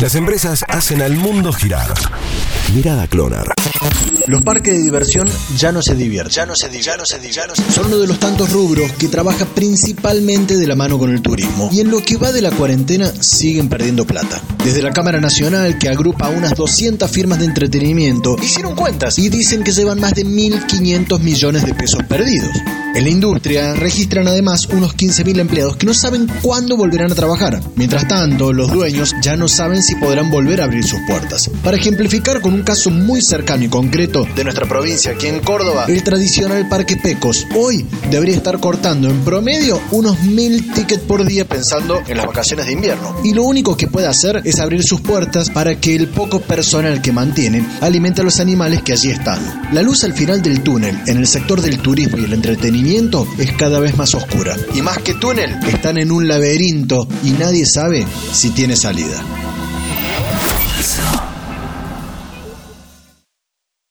Las empresas hacen al mundo girar. Mirada Clonar. Los parques de diversión ya no se divierten. Ya no se divierten. Son uno de los tantos rubros que trabaja principalmente de la mano con el turismo. Y en lo que va de la cuarentena siguen perdiendo plata. Desde la Cámara Nacional, que agrupa unas 200 firmas de entretenimiento, hicieron cuentas y dicen que llevan más de 1.500 millones de pesos perdidos. En la industria registran además unos 15.000 empleados que no saben cuándo volverán a trabajar. Mientras tanto, los dueños ya no saben si podrán volver a abrir sus puertas. Para ejemplificar con un caso muy cercano y concreto de nuestra provincia, aquí en Córdoba, el tradicional Parque Pecos hoy debería estar cortando en promedio unos 1.000 tickets por día pensando en las vacaciones de invierno. Y lo único que puede hacer es abrir sus puertas para que el poco personal que mantienen alimente a los animales que allí están. La luz al final del túnel en el sector del turismo y el entretenimiento es cada vez más oscura. Y más que túnel, están en un laberinto y nadie sabe si tiene salida.